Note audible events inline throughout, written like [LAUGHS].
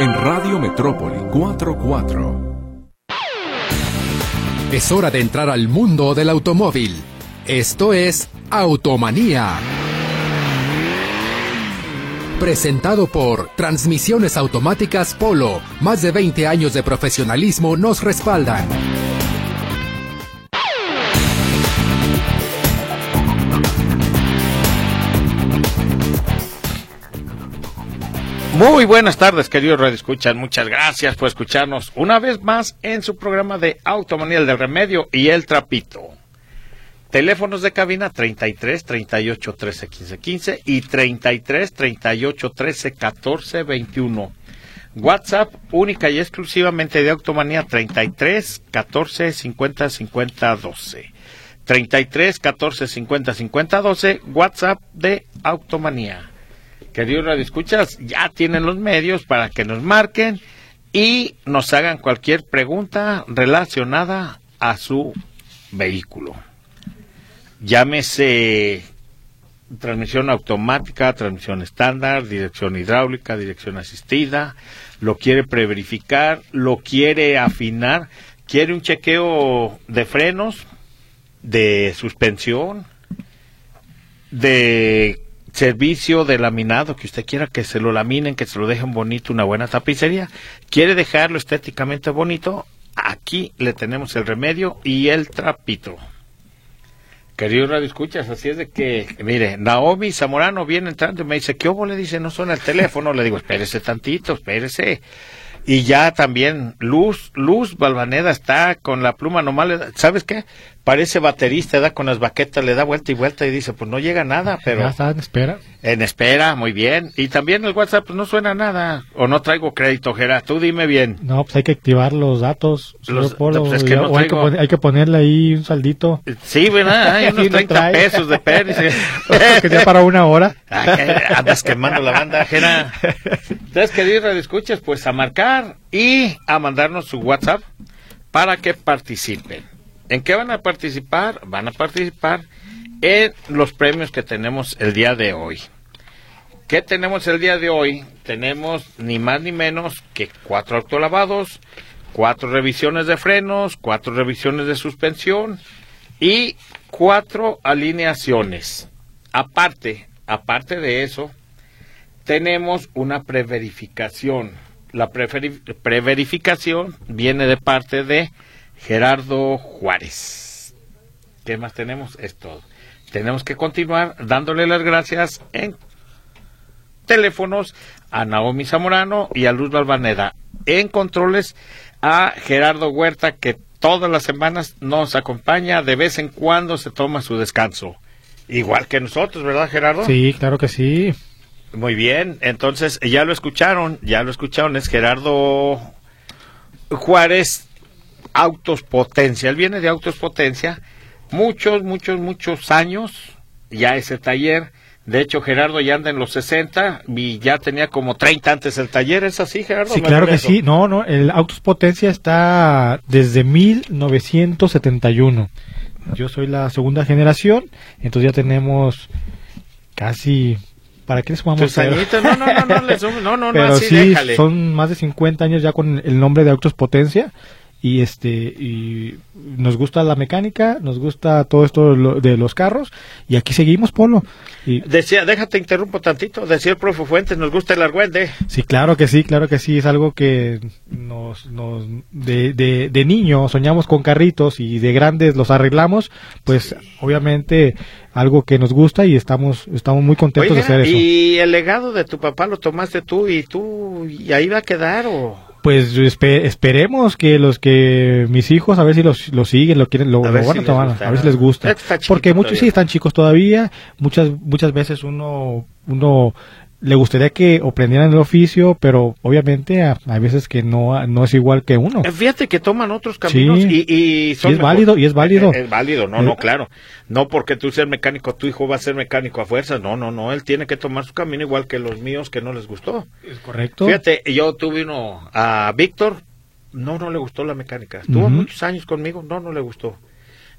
en Radio Metrópoli 44. Es hora de entrar al mundo del automóvil. Esto es Automanía. Presentado por Transmisiones Automáticas Polo. Más de 20 años de profesionalismo nos respaldan. Muy buenas tardes, queridos Radio. Muchas gracias por escucharnos una vez más en su programa de Automanía del Remedio y el Trapito. Teléfonos de cabina 33 38 13 15 15 y 33 38 13 14 21. WhatsApp única y exclusivamente de Automanía 33 14 50 50 12. 33 14 50 50 12. WhatsApp de Automanía. Queridos Radio Escuchas, ya tienen los medios para que nos marquen y nos hagan cualquier pregunta relacionada a su vehículo. Llámese transmisión automática, transmisión estándar, dirección hidráulica, dirección asistida, lo quiere preverificar, lo quiere afinar, quiere un chequeo de frenos, de suspensión, de servicio de laminado, que usted quiera que se lo laminen, que se lo dejen bonito, una buena tapicería, quiere dejarlo estéticamente bonito, aquí le tenemos el remedio y el trapito. Querido Radio Escuchas, así es de que, mire, Naomi Zamorano viene entrando y me dice, ¿qué hubo? Le dice, no suena el teléfono. Le digo, espérese tantito, espérese. Y ya también Luz, Luz Balvaneda está con la pluma normal. ¿Sabes qué? Parece baterista, da con las baquetas, le da vuelta y vuelta y dice, pues no llega nada, pero... Ya está en espera. En espera, muy bien. Y también el WhatsApp, pues no suena nada. O no traigo crédito, Gera. Tú dime bien. No, pues hay que activar los datos. Los- Polo, pues es que no o hay, que traigo. poner- hay que ponerle ahí un saldito. Sí, ¿verdad? Hay [LAUGHS] unos Sí, no 30 trae. pesos de pérdida. [LAUGHS] que sea para una hora. Ay, andas quemando la banda ajena. [LAUGHS] Entonces, queridos radioescuchas, pues a marcar y a mandarnos su WhatsApp para que participen. ¿En qué van a participar? Van a participar en los premios que tenemos el día de hoy. ¿Qué tenemos el día de hoy? Tenemos ni más ni menos que cuatro autolavados, cuatro revisiones de frenos, cuatro revisiones de suspensión y cuatro alineaciones. Aparte, aparte de eso, tenemos una preverificación. La preverificación viene de parte de Gerardo Juárez. ¿Qué más tenemos? Es todo. Tenemos que continuar dándole las gracias en teléfonos a Naomi Zamorano y a Luz Balvaneda. En controles a Gerardo Huerta, que todas las semanas nos acompaña, de vez en cuando se toma su descanso. Igual que nosotros, ¿verdad, Gerardo? Sí, claro que sí. Muy bien, entonces ya lo escucharon, ya lo escucharon, es Gerardo Juárez Autos Potencia. Él viene de Autos Potencia, muchos, muchos, muchos años, ya ese taller. De hecho, Gerardo ya anda en los 60 y ya tenía como 30 antes el taller. ¿Es así, Gerardo? Sí, ¿Me claro que sí. No, no, el Autos Potencia está desde 1971. Yo soy la segunda generación, entonces ya tenemos casi... ¿Para qué les sumamos? Tus Pero- añitos, no, no, no, no, no, no, no, [LAUGHS] Pero así sí, déjale. son más de 50 años ya con el nombre de Autos Potencia y este y nos gusta la mecánica, nos gusta todo esto de lo- de los carros y aquí seguimos Polo. Y Decía, déjate interrumpo tantito, decía el profe Fuentes, nos gusta el argüende. sí, claro que sí, claro que sí, es algo que nos, nos de, de, de niño soñamos con carritos y de grandes los arreglamos, pues obviamente algo que nos gusta y estamos estamos muy contentos Oiga, de hacer eso. ¿y el legado de tu papá lo tomaste tú y tú y ahí va a quedar o...? Pues espe- esperemos que los que mis hijos a ver si los, lo siguen, lo quieren, lo, A lo ver van si a tomar, gusta, a ver si les gusta. Porque muchos sí están chicos todavía, muchas muchas veces uno uno le gustaría que aprendieran el oficio, pero obviamente a- hay veces que no no es igual que uno. Eh, Fíjate que toman otros caminos Sí. y, y son Y es mejor- válido, y es válido. Eh, eh, Es, válido, no, no, claro. No porque tú seas mecánico, tu hijo va a ser mecánico a fuerza. No, no, no. Él tiene que tomar su camino igual que los míos que no les gustó. Es correcto. Fíjate, yo tuve uno a Víctor, no, no le gustó la mecánica. Estuvo muchos años conmigo, no, no le gustó.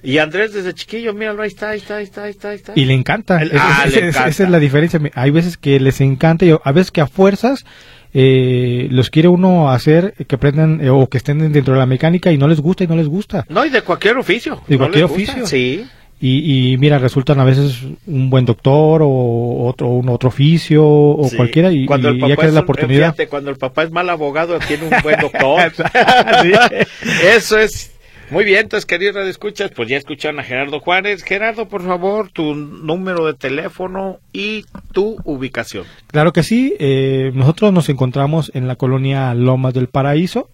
Y Andrés desde chiquillo, míralo, ahí está, ahí está, ahí está, ahí está. Ahí está. Y le encanta. El- Es- ah, es- le es- encanta. Esa es la diferencia. Hay veces que les encanta y a veces que a fuerzas eh, los quiere uno hacer que aprendan eh, o que estén dentro de la mecánica y no les gusta y no les gusta. No, y de cualquier oficio. De ¿No cualquier gusta? oficio. Sí. Y, y mira, resultan a veces un buen doctor o otro un otro oficio o sí. cualquiera y, cuando el y papá ya que es la un- oportunidad. fíjate, cuando el papá es mal abogado, tiene un buen [LAUGHS] doctor. [LAUGHS] Sí. Eso es. Muy bien, entonces, queridos escuchas, pues ya escucharon a Gerardo Juárez. Gerardo, por favor, tu número de teléfono y tu ubicación. Claro que sí. eh, nosotros nos encontramos en la colonia Lomas del Paraíso.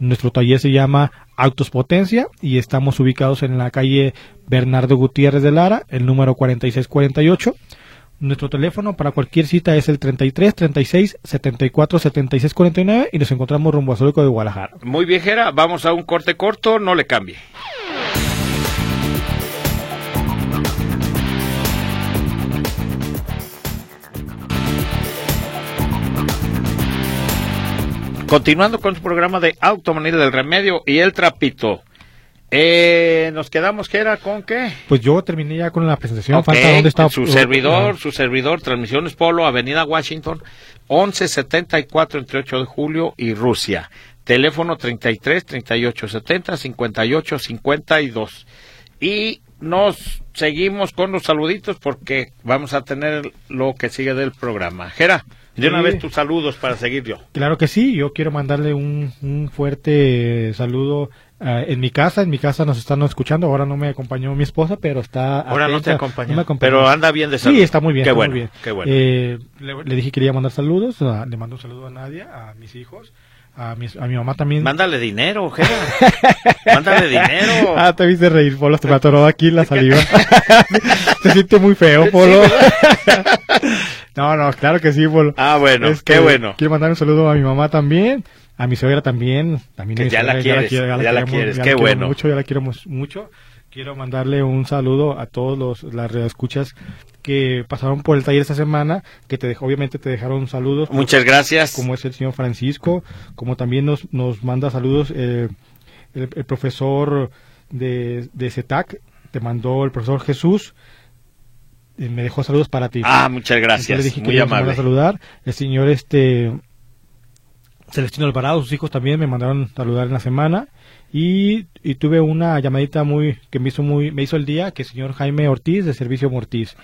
Nuestro taller se llama Autos Potencia y estamos ubicados en la calle Bernardo Gutiérrez de Lara, el número 4648. Nuestro teléfono para cualquier cita es el 33 36 74 76 49 y nos encontramos rumbo a de Guadalajara. Muy bien, Gera, vamos a un corte corto, no le cambie. Continuando con su programa de Automanía del Remedio y el Trapito. Eh, nos quedamos, Gera, con qué? Pues yo terminé ya con la presentación. Falta dónde está su servidor, su servidor, Transmisiones Polo, Avenida Washington, 1174 entre 8 de julio y Rusia. Teléfono 33 38 70 58 52. Y nos seguimos con los saluditos porque vamos a tener lo que sigue del programa. Gera, de una Sí. vez tus saludos para seguir yo. Claro que sí, yo quiero mandarle un, un fuerte saludo ah, en mi casa. En mi casa nos están escuchando. Ahora no me acompañó mi esposa, pero está. Ahora no te acompañó, No pero anda bien de salud. Sí, está muy bien. Qué bueno, bien. qué bueno. Eh, le, le dije que quería mandar saludos. ah, le mando un saludo a Nadia, a mis hijos, a, mis- a mi mamá también. Mándale dinero, Gera. [LAUGHS] Mándale dinero. Ah, te viste reír, Polo. Se me atoró aquí la saliva. [LAUGHS] [LAUGHS] Se siente muy feo, Polo. no, no, claro que sí, Polo. Ah, bueno, Este, qué bueno. Quiero mandar un saludo a mi mamá también, a mi suegra también. también Que ya la quieres, ya la queremos, quieres, ya qué bueno. Mucho, ya la quiero mucho. Quiero mandarle un saludo a todos los las escuchas que pasaron por el taller esta semana, que te dejó, obviamente te dejaron saludos. Muchas gracias. Como es el señor Francisco, como también nos, nos manda saludos eh, el, el profesor de, de CETAC, te mandó el profesor Jesús, me dejó saludos para ti. Ah, muchas gracias. le dije que Muy amable. a saludar. El señor este Celestino Alvarado, sus hijos también me mandaron saludar en la semana. Y, y tuve una llamadita muy que me hizo muy me hizo el día, que el señor Jaime Ortiz de Servicio Mortiz.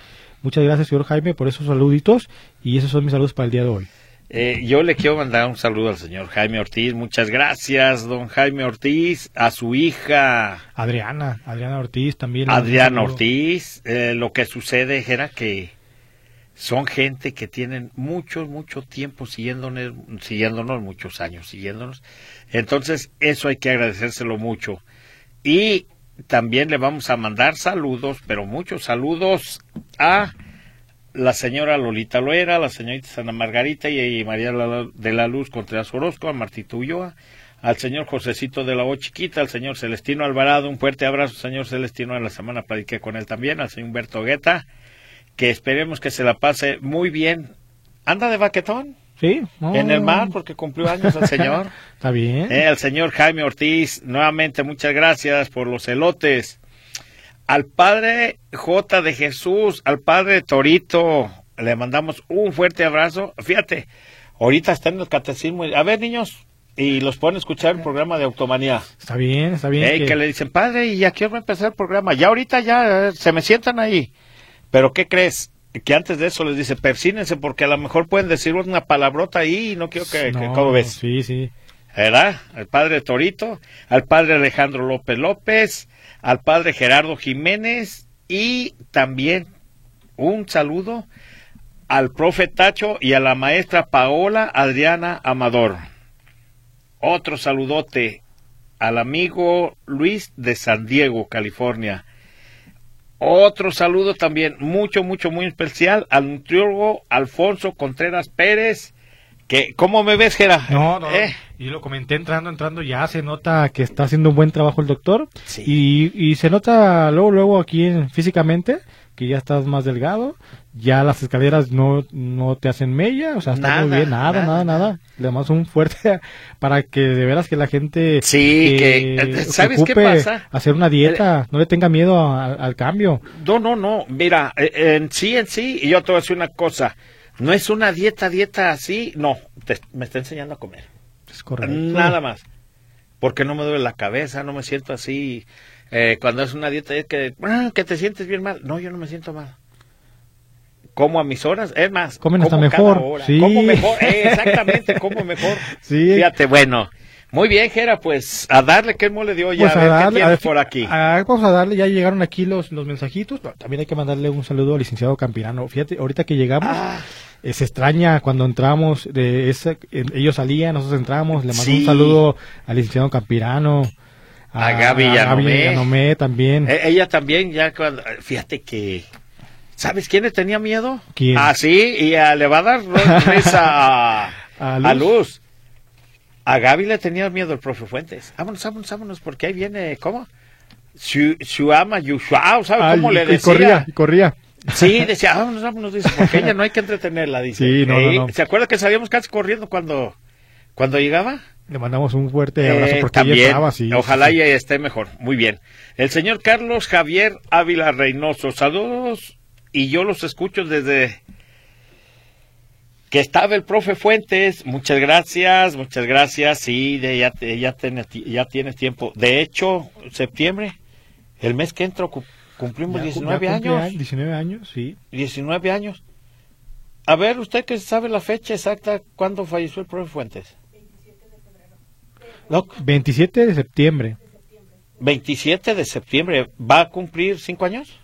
Muchas gracias, señor Jaime, por esos saluditos. Y esos son mis saludos para el día de hoy. Eh, yo le quiero mandar un saludo al señor Jaime Ortiz. Muchas gracias, don Jaime Ortiz, a su hija Adriana, Adriana Ortiz también. Adriana. Ortiz. Eh, lo que sucede era que son gente que tienen mucho, mucho tiempo siguiéndonos, siguiéndonos, muchos años siguiéndonos. Entonces, eso hay que agradecérselo mucho. Y también le vamos a mandar saludos, pero muchos saludos a la señora Lolita Loera, la señorita Sana Margarita y, y María de la Luz Contreras Orozco, a Martito Ulloa, al señor Josecito de la O Chiquita, al señor Celestino Alvarado, un fuerte abrazo, señor Celestino, en la semana platiqué con él también, al señor Humberto Guetta, que esperemos que se la pase muy bien. ¿Anda de baquetón? Sí, no, En el mar, porque cumplió años el señor. [LAUGHS] Está bien. Eh, al señor Jaime Ortiz, nuevamente muchas gracias por los elotes. Al padre J de Jesús, al padre Torito, le mandamos un fuerte abrazo. Fíjate, ahorita está en el catecismo. A ver, niños, y los pueden escuchar el programa de Automanía. Está bien, está bien. Eh, que- que le dicen, padre, ¿y a qué hora va a empezar el programa? Ya ahorita ya eh, se me sientan ahí. Pero ¿qué crees? Que antes de eso les dice, persínense porque a lo mejor pueden decir una palabrota ahí y no quiero que, que- No, ¿cómo ves? Sí, sí. ¿verdad? Al padre Torito, al padre Alejandro López López, al padre Gerardo Jiménez y también un saludo al profe Tacho y a la maestra Paola Adriana Amador. Otro saludote al amigo Luis de San Diego, California. Otro saludo también, mucho, mucho, muy especial al nutriólogo Alfonso Contreras Pérez. Que, ¿Cómo me ves, Gera? No, no. ¿Eh? Y lo comenté entrando, entrando, ya se nota que está haciendo un buen trabajo el doctor. Sí. Y, y se nota luego, luego aquí en- físicamente que ya estás más delgado. Ya las escaleras no, no te hacen mella. O sea, está Nada, muy bien. Nada, nada, nada, nada. Le damos un fuerte [LAUGHS] para que de veras que la gente. Sí, eh, que- ¿sabes qué pasa? Hacer una dieta. No le tenga miedo a- al cambio. No, no, no. Mira, eh, en sí, en sí, y yo te voy a decir una cosa. No es una dieta, dieta así, no, te- me está enseñando a comer. Es correcto. Nada más. Porque no me duele la cabeza, no me siento así. Eh, cuando es una dieta es que, ah, que te sientes bien mal. No, yo no me siento mal. Como a mis horas, es más, Comen hasta mejor, hora. sí. Como mejor, eh, exactamente, como mejor. [LAUGHS] Sí. Fíjate, bueno. Muy bien, Jera, pues a darle que el mole de olla, Pues a a ver darle, qué a ver, por aquí. a- vamos a darle, ya llegaron aquí los, los mensajitos. pero También hay que mandarle un saludo al licenciado Campirano. Fíjate, ahorita que llegamos, Ah, eh, se extraña cuando entramos, de ese, eh, ellos salían, nosotros entramos. Le mando Sí. un saludo al licenciado Campirano. A Gaby Yanomé. Yanomé también. eh, ella también, ya cuando, fíjate que, ¿sabes quién le tenía miedo? ¿Quién? Ah, sí, y a- le va a dar risa [LAUGHS] a, A a Luz. Luz. A Gaby le tenía miedo el profe Fuentes. Vámonos, vámonos, vámonos, porque ahí viene, ¿cómo? Su, su ama, Yushua, ¿sabes Ay, cómo le y decía? corría, y corría. Sí, decía, vámonos, vámonos, dice, porque ella no hay que entretenerla, dice. Sí, no, no. ¿Se acuerda que salíamos casi corriendo cuando, cuando llegaba? Le mandamos un fuerte abrazo Eh, porque ella también, estaba así. ojalá sí, sí. ella esté mejor. Muy bien. El señor Carlos Javier Ávila Reynoso, saludos y yo los escucho desde que estaba el profe Fuentes. Muchas gracias, muchas gracias. Sí, de, ya, ya, ti- ya tienes tiempo. De hecho, septiembre, el mes que entro cu- cumplimos Ya- 19 ya cumple años. años, 19 años, sí. 19 años. A ver, usted que sabe la fecha exacta, ¿cuándo falleció el profe Fuentes? No, 27 de septiembre. 27 de septiembre. ¿Va a cumplir cinco años?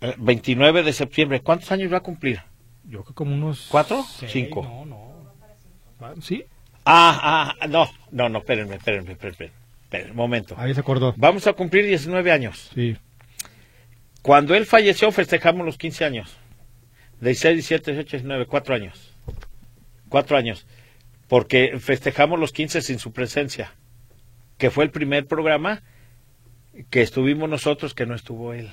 Eh, 29 de septiembre. ¿Cuántos años va a cumplir? Yo creo que como unos... ¿Cuatro? seis, Cinco. No, no. Ah, Sí, Ah, ah, no, no, no, espérenme, espérenme, espérenme, espérenme, un momento. ahí se acordó. Vamos a cumplir 19 años. Sí. Cuando él falleció festejamos los 15 años. 16, 17, 18, 19, cuatro años. Cuatro años. Porque festejamos los 15 sin su presencia. Que fue el primer programa que estuvimos nosotros que no estuvo él.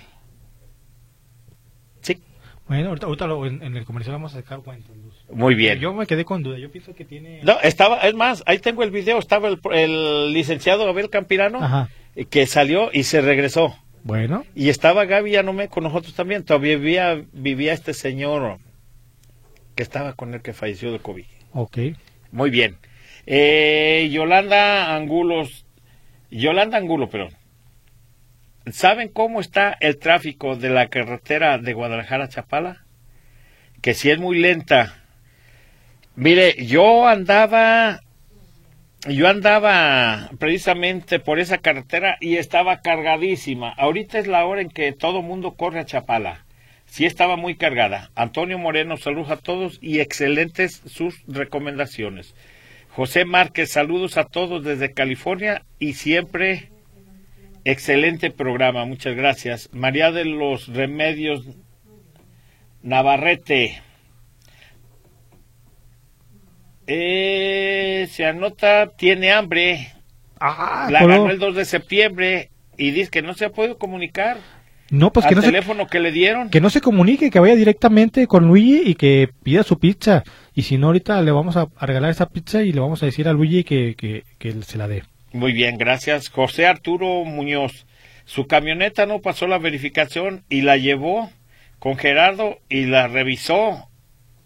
Bueno, ahorita, ahorita lo- en, en el comercial vamos a sacar cuentas. Luz. muy bien. Yo me quedé con duda. Yo pienso que tiene... No, estaba, es más, ahí tengo el video, estaba el, el licenciado Abel Campirano Ajá. eh, que salió y se regresó. Bueno, Y estaba Gaby Yanomé con nosotros también. Todavía vivía, vivía este señor que estaba con él que falleció de COVID. ok. Muy bien. Eh, Yolanda Angulos, Yolanda Angulo, perdón. ¿Saben cómo está el tráfico de la carretera de Guadalajara a Chapala? Que si es muy lenta. Mire, yo andaba, yo andaba precisamente por esa carretera y estaba cargadísima. Ahorita es la hora en que todo mundo corre a Chapala. Sí estaba muy cargada. Antonio Moreno, saludos a todos y excelentes sus recomendaciones. José Márquez, saludos a todos desde California y siempre excelente programa. Muchas gracias. María de los Remedios Navarrete. Eh, se anota, tiene hambre. Ah, La ganó el 2 de septiembre y dice que no se ha podido comunicar No, pues que no, se, teléfono que le dieron. que no se comunique, que vaya directamente con Luigi y que pida su pizza. Y si no, ahorita le vamos a, regalar esa pizza y le vamos a decir a Luigi que, que, que se la dé. Muy bien, gracias. José Arturo Muñoz. Su camioneta no pasó la verificación y la llevó con Gerardo y la revisó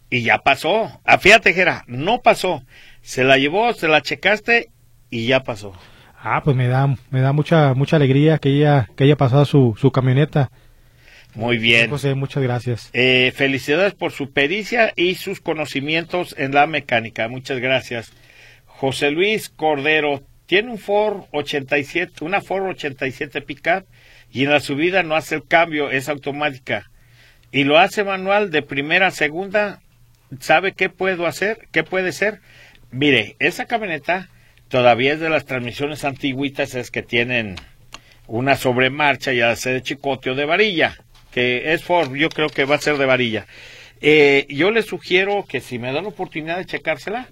y ya pasó. Ah, fíjate, Gera, no pasó. Se la llevó, se la checaste y ya pasó. Ah, pues me da, me da mucha, mucha alegría que ella, que haya pasado su, su camioneta. Muy bien. José, muchas gracias. Eh, felicidades por su pericia y sus conocimientos en la mecánica. Muchas gracias. José Luis Cordero tiene un Ford 87, una Ford 87 pickup y en la subida no hace el cambio, es automática. Y lo hace manual de primera a segunda. ¿Sabe qué puedo hacer? ¿Qué puede ser? Mire, esa camioneta todavía es de las transmisiones antiguitas, es que tienen una sobremarcha, ya sea de chicote o de varilla, que es Ford, yo creo que va a ser de varilla. Eh, yo le sugiero que si me da la oportunidad de checársela,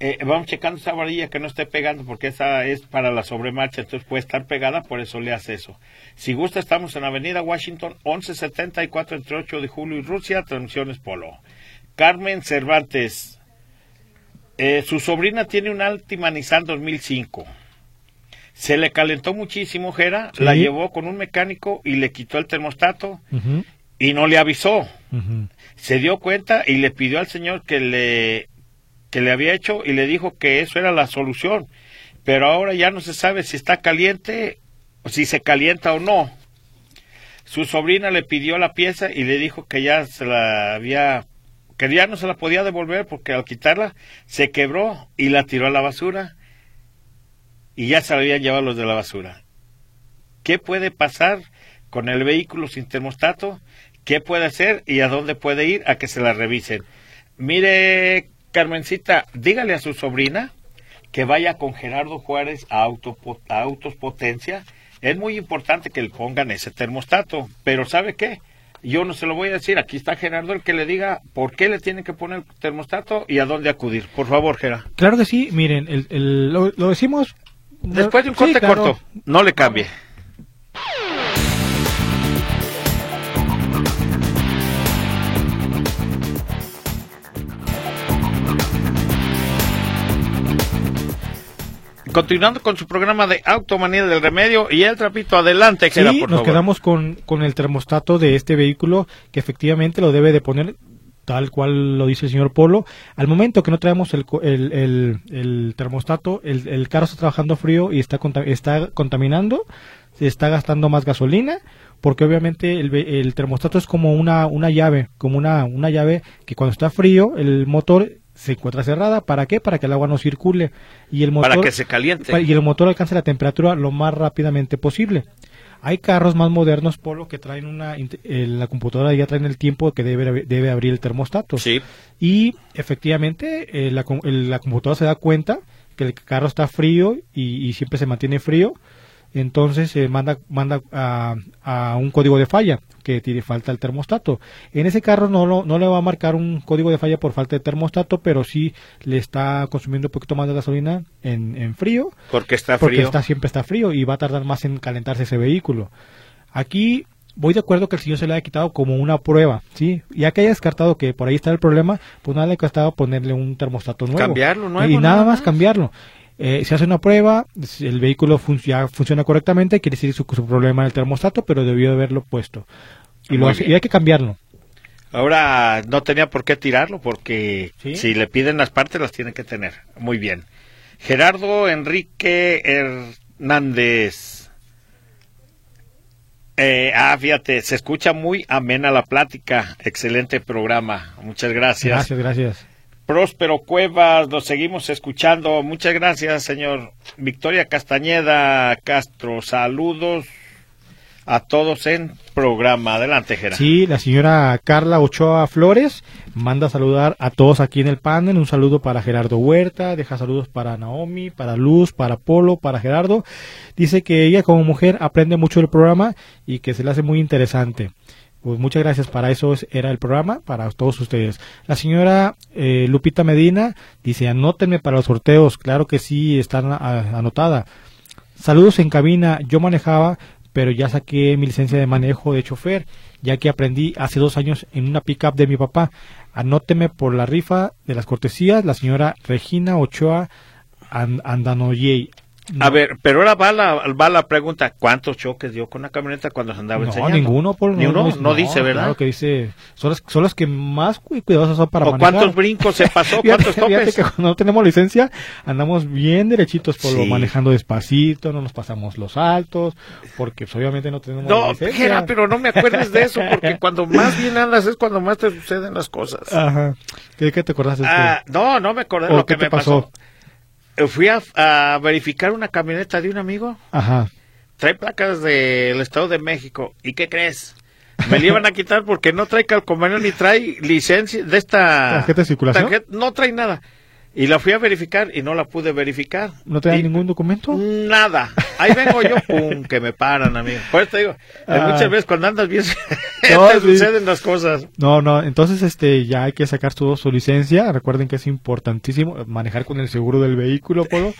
eh, vamos checando esa varilla que no esté pegando, porque esa es para la sobremarcha, entonces puede estar pegada, por eso le hace eso. Si gusta, estamos en Avenida Washington, 1174, entre 8 de julio y Rusia, transmisiones Polo. Carmen Cervantes, eh, su sobrina tiene un Altima Nissan 2005. Se le calentó muchísimo, Jera, Sí. la llevó con un mecánico y le quitó el termostato y no le avisó. Se dio cuenta y le pidió al señor que le que le había hecho y le dijo que eso era la solución. Pero ahora ya no se sabe si está caliente o si se calienta o no. Su sobrina le pidió la pieza y le dijo que ya se la había que ya no se la podía devolver porque al quitarla se quebró y la tiró a la basura y ya se la habían llevado los de la basura. ¿Qué puede pasar con el vehículo sin termostato? ¿Qué puede hacer y a dónde puede ir a que se la revisen? Mire, Carmencita, dígale a su sobrina que vaya con Gerardo Juárez a, Auto, a Autos Potencia. Es muy importante que le pongan ese termostato, pero ¿sabe qué? Yo no se lo voy a decir, aquí está Gerardo el que le diga por qué le tienen que poner el termostato y a dónde acudir. Por favor, Gerardo. Claro que sí, miren, el, el- lo, lo decimos... Después de un Sí, corte claro. corto, no le cambie. Continuando con su programa de Automanía del Remedio y el trapito, adelante, Gera, Sí, por nos favor. quedamos con, con el termostato de este vehículo que efectivamente lo debe de poner tal cual lo dice el señor Polo. Al momento que no traemos el, el, el- el termostato, el, el carro está trabajando frío y está, está contaminando, se está gastando más gasolina, porque obviamente el, el termostato es como una, una llave, como una, una llave que cuando está frío el motor se encuentra cerrada. ¿Para qué? Para que el agua no circule. Y el motor, Para que se caliente. y el motor alcance la temperatura lo más rápidamente posible. Hay carros más modernos, Polo, que traen una... la computadora ya traen el tiempo que debe, debe abrir el termostato. Sí, Y efectivamente eh, la, la computadora se da cuenta que el carro está frío y, y siempre se mantiene frío. Entonces se manda, manda a, a un código de falla que tiene falta el termostato. En ese carro no, lo- no le va a marcar un código de falla por falta de termostato, pero sí le está consumiendo un poquito más de gasolina en, en frío porque está porque frío. está, siempre está frío y va a tardar más en calentarse ese vehículo. Aquí voy de acuerdo que el señor se le haya quitado como una prueba, ¿sí? Ya que haya descartado que por ahí está el problema, pues nada le costaba ponerle un termostato nuevo. Cambiarlo nuevo, Y nada, nada más más. cambiarlo. Eh, se hace una prueba, el vehículo fun- ya funciona correctamente, quiere decir su, su problema en el termostato, pero debió de haberlo puesto. Y, lo Muy hace- bien. y hay que cambiarlo. Ahora no tenía por qué tirarlo porque ¿Sí? si le piden las partes las tiene que tener. Muy bien. Gerardo Enrique Hernández. Eh, ah, fíjate, se escucha muy amena la plática. Excelente programa. Muchas gracias. Gracias, gracias. Próspero Cuevas, nos seguimos escuchando. Muchas gracias, señor Victoria Castañeda Castro. Saludos a todos en programa. Adelante, Gerardo. Sí, la señora Carla Ochoa Flores manda a saludar a todos aquí en el panel. Un saludo para Gerardo Huerta, deja saludos para Naomi, para Luz, para Polo, para Gerardo. Dice que ella como mujer aprende mucho del programa y que se le hace muy interesante. Pues muchas gracias, para eso es- era el programa, para todos ustedes. La señora eh, Lupita Medina dice, anótenme para los sorteos, claro que sí, están a- anotada. Saludos en cabina, yo manejaba, pero ya saqué mi licencia de manejo de chofer, ya que aprendí hace dos años en una pickup de mi papá. Anóteme por la rifa de las cortesías, la señora Regina Ochoa And- Andanoyey. A ver, pero ahora va la, va la pregunta, ¿cuántos choques dio con la camioneta cuando se andaba No, enseñando? ninguno, por Ni uno, no, dice, ¿verdad? Claro que dice, son las, son las que más cu- cuidadosas son para ¿O manejar. cuántos brincos se pasó? [LAUGHS] Fíjate, ¿Cuántos fíjate topes? que cuando no tenemos licencia andamos bien derechitos por lo Sí. manejando despacito, no nos pasamos los altos, porque pues, obviamente no tenemos No, licencia. Gera, pero no me acuerdes de eso, porque [LAUGHS] cuando más bien andas es cuando más te suceden las cosas. Ajá. ¿Qué, qué te acordaste? Ah, no, no me acordé ¿O lo que me pasó. pasó? Eh, Fui a, a verificar una camioneta de un amigo, Ajá. trae placas del Estado de México, ¿y qué crees? Me le iban a quitar porque no trae calcomanía ni trae licencia de esta... ¿Tarjeta de circulación? tarjeta- no trae nada. Y la fui a verificar y no la pude verificar. ¿No te dan Y- ningún documento? Nada. Ahí vengo yo, [LAUGHS] pum, que me paran, amigo. Por eso te digo, eh, Ah. muchas veces cuando andas bien [LAUGHS] No, te sí. suceden las cosas. No, no, entonces este ya hay que sacar su, su licencia. Recuerden que es importantísimo manejar con el seguro del vehículo, Polo.